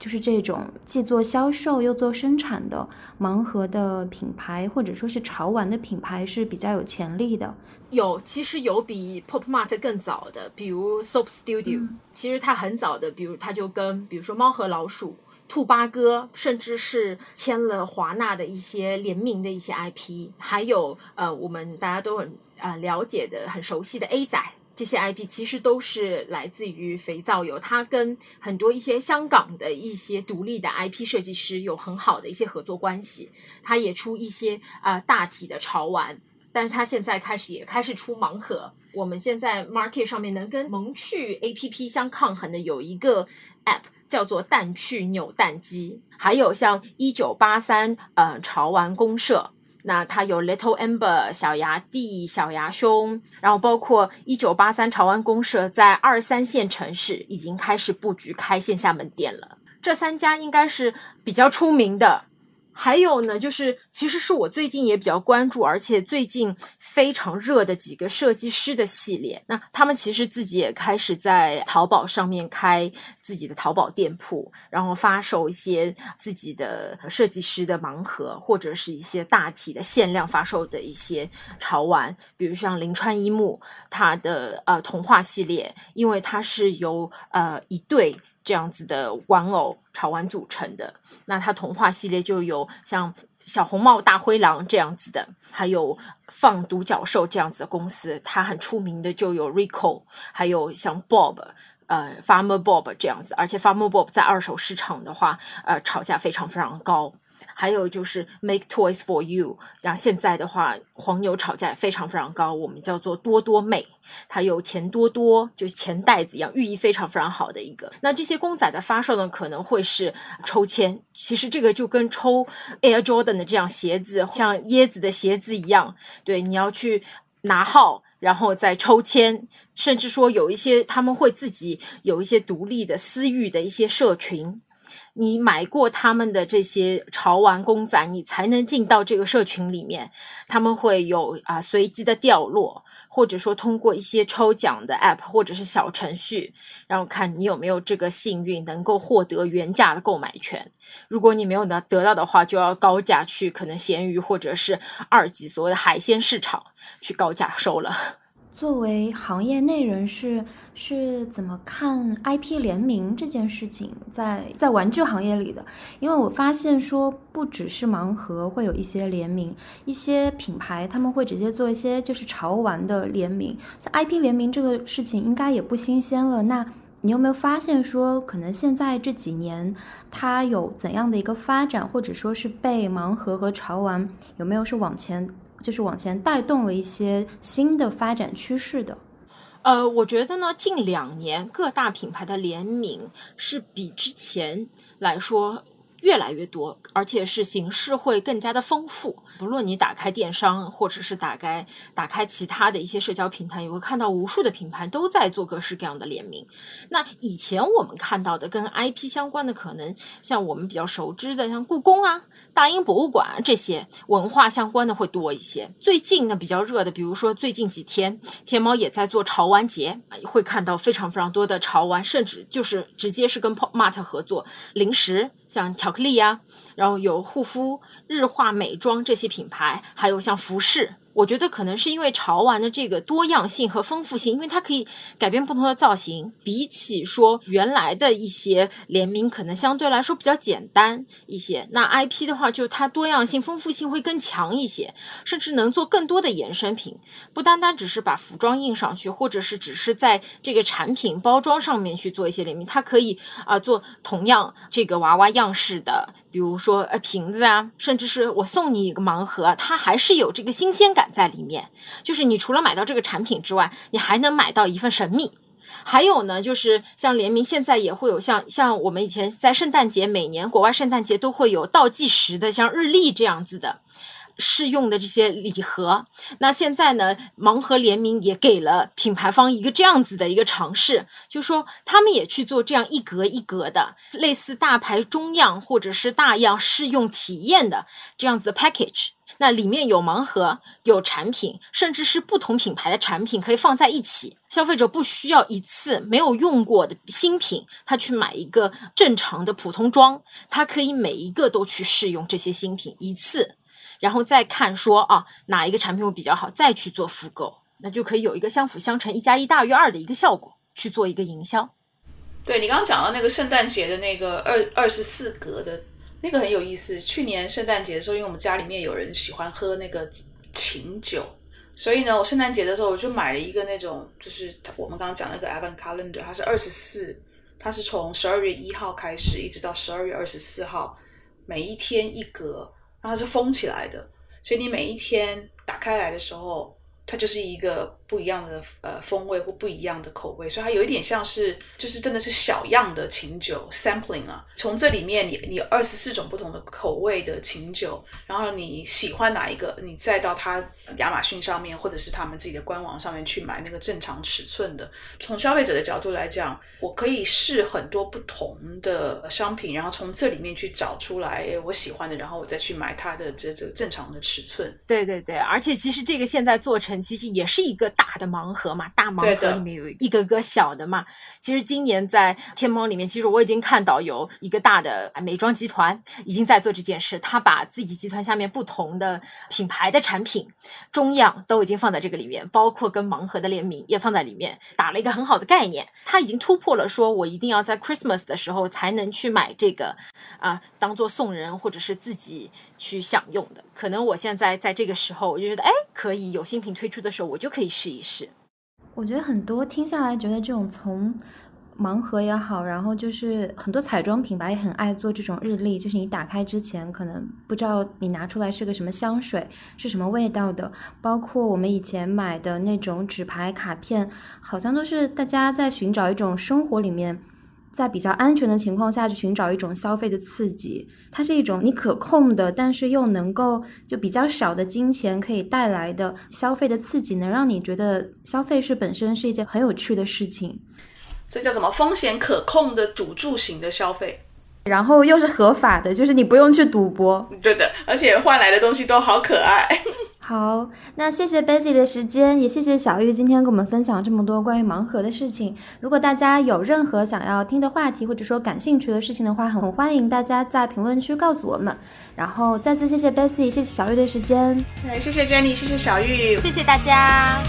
就是这种既做销售又做生产的盲盒的品牌，或者说是潮玩的品牌是比较有潜力的。有，其实有比 Pop Mart 更早的，比如 Soap Studio，其实它很早的，比如它就跟比如说猫和老鼠、兔八哥，甚至是签了华纳的一些联名的一些 IP，还有呃我们大家都很啊了解的、很熟悉的 A 仔。这些 IP 其实都是来自于肥皂油，它跟很多一些香港的一些独立的 IP 设计师有很好的一些合作关系。它也出一些啊大体的潮玩，但是它现在开始也开始出盲盒。我们现在 market 上面能跟萌趣 APP 相抗衡的有一个 app 叫做蛋趣扭蛋机，还有像一九八三呃潮玩公社。那它有 Little Amber 小牙弟、小牙兄，然后包括一九八三潮湾公社在二三线城市已经开始布局开线下门店了，这三家应该是比较出名的。还有呢，就是其实是我最近也比较关注，而且最近非常热的几个设计师的系列。那他们其实自己也开始在淘宝上面开自己的淘宝店铺，然后发售一些自己的设计师的盲盒，或者是一些大体的限量发售的一些潮玩。比如像林川一木，他的呃童话系列，因为它是由呃一对。这样子的玩偶潮玩组成的，那它童话系列就有像小红帽大灰狼这样子的，还有放独角兽这样子的公司，它很出名的就有 Rico，还有像 Bob，呃，Farmer Bob 这样子，而且 Farmer Bob 在二手市场的话，呃，炒价非常非常高。还有就是 Make Toys for You，像现在的话，黄牛炒价非常非常高，我们叫做多多妹，它有钱多多，就是钱袋子一样，寓意非常非常好的一个。那这些公仔的发售呢，可能会是抽签，其实这个就跟抽 Air Jordan 的这样鞋子，像椰子的鞋子一样，对，你要去拿号，然后再抽签，甚至说有一些他们会自己有一些独立的私域的一些社群。你买过他们的这些潮玩公仔，你才能进到这个社群里面。他们会有啊随机的掉落，或者说通过一些抽奖的 app 或者是小程序，然后看你有没有这个幸运能够获得原价的购买权。如果你没有呢得到的话，就要高价去可能闲鱼或者是二级所谓的海鲜市场去高价收了。作为行业内人士，是怎么看 IP 联名这件事情在在玩具行业里的？因为我发现说，不只是盲盒会有一些联名，一些品牌他们会直接做一些就是潮玩的联名。像 IP 联名这个事情，应该也不新鲜了。那你有没有发现说，可能现在这几年它有怎样的一个发展，或者说是被盲盒和潮玩有没有是往前？就是往前带动了一些新的发展趋势的，呃，我觉得呢，近两年各大品牌的联名是比之前来说。越来越多，而且是形式会更加的丰富。不论你打开电商，或者是打开打开其他的一些社交平台，你会看到无数的品牌都在做各式各样的联名。那以前我们看到的跟 IP 相关的，可能像我们比较熟知的，像故宫啊、大英博物馆这些文化相关的会多一些。最近呢比较热的，比如说最近几天，天猫也在做潮玩节，会看到非常非常多的潮玩，甚至就是直接是跟 Pop Mart 合作零食。像巧克力呀，然后有护肤、日化美妆这些品牌，还有像服饰。我觉得可能是因为潮玩的这个多样性和丰富性，因为它可以改变不同的造型，比起说原来的一些联名，可能相对来说比较简单一些。那 IP 的话，就它多样性、丰富性会更强一些，甚至能做更多的衍生品，不单单只是把服装印上去，或者是只是在这个产品包装上面去做一些联名，它可以啊做同样这个娃娃样式的，比如说呃瓶子啊，甚至是我送你一个盲盒，它还是有这个新鲜感。在里面，就是你除了买到这个产品之外，你还能买到一份神秘。还有呢，就是像联名，现在也会有像像我们以前在圣诞节，每年国外圣诞节都会有倒计时的，像日历这样子的。试用的这些礼盒。那现在呢，盲盒联名也给了品牌方一个这样子的一个尝试，就说他们也去做这样一格一格的类似大牌中样或者是大样试用体验的这样子的 package。那里面有盲盒，有产品，甚至是不同品牌的产品可以放在一起。消费者不需要一次没有用过的新品，他去买一个正常的普通装，他可以每一个都去试用这些新品一次，然后再看说啊哪一个产品会比较好，再去做复购，那就可以有一个相辅相成、一加一大于二的一个效果，去做一个营销。对你刚刚讲到那个圣诞节的那个二二十四格的。那个很有意思。去年圣诞节的时候，因为我们家里面有人喜欢喝那个琴酒，所以呢，我圣诞节的时候我就买了一个那种，就是我们刚刚讲那个 Avant Calendar，它是二十四，它是从十二月一号开始，一直到十二月二十四号，每一天一格，然后是封起来的，所以你每一天打开来的时候。它就是一个不一样的呃风味或不一样的口味，所以它有一点像是就是真的是小样的琴酒 sampling 啊。从这里面你你二十四种不同的口味的琴酒，然后你喜欢哪一个，你再到它亚马逊上面或者是他们自己的官网上面去买那个正常尺寸的。从消费者的角度来讲，我可以试很多不同的商品，然后从这里面去找出来我喜欢的，然后我再去买它的这这正常的尺寸。对对对，而且其实这个现在做成。其实也是一个大的盲盒嘛，大盲盒里面有一个个小的嘛。其实今年在天猫里面，其实我已经看到有一个大的美妆集团已经在做这件事，他把自己集团下面不同的品牌的产品中样都已经放在这个里面，包括跟盲盒的联名也放在里面，打了一个很好的概念。他已经突破了说我一定要在 Christmas 的时候才能去买这个啊，当做送人或者是自己去享用的。可能我现在在这个时候，我就觉得哎，可以有新品推出的时候，我就可以试一试。我觉得很多听下来，觉得这种从盲盒也好，然后就是很多彩妆品牌也很爱做这种日历，就是你打开之前可能不知道你拿出来是个什么香水，是什么味道的。包括我们以前买的那种纸牌卡片，好像都是大家在寻找一种生活里面。在比较安全的情况下去寻找一种消费的刺激，它是一种你可控的，但是又能够就比较少的金钱可以带来的消费的刺激，能让你觉得消费是本身是一件很有趣的事情。这叫什么？风险可控的赌注型的消费，然后又是合法的，就是你不用去赌博。对的，而且换来的东西都好可爱。好，那谢谢 Bessy 的时间，也谢谢小玉今天跟我们分享这么多关于盲盒的事情。如果大家有任何想要听的话题，或者说感兴趣的事情的话，很欢迎大家在评论区告诉我们。然后再次谢谢 Bessy，谢谢小玉的时间。对，谢谢 Jenny，谢谢小玉，谢谢大家。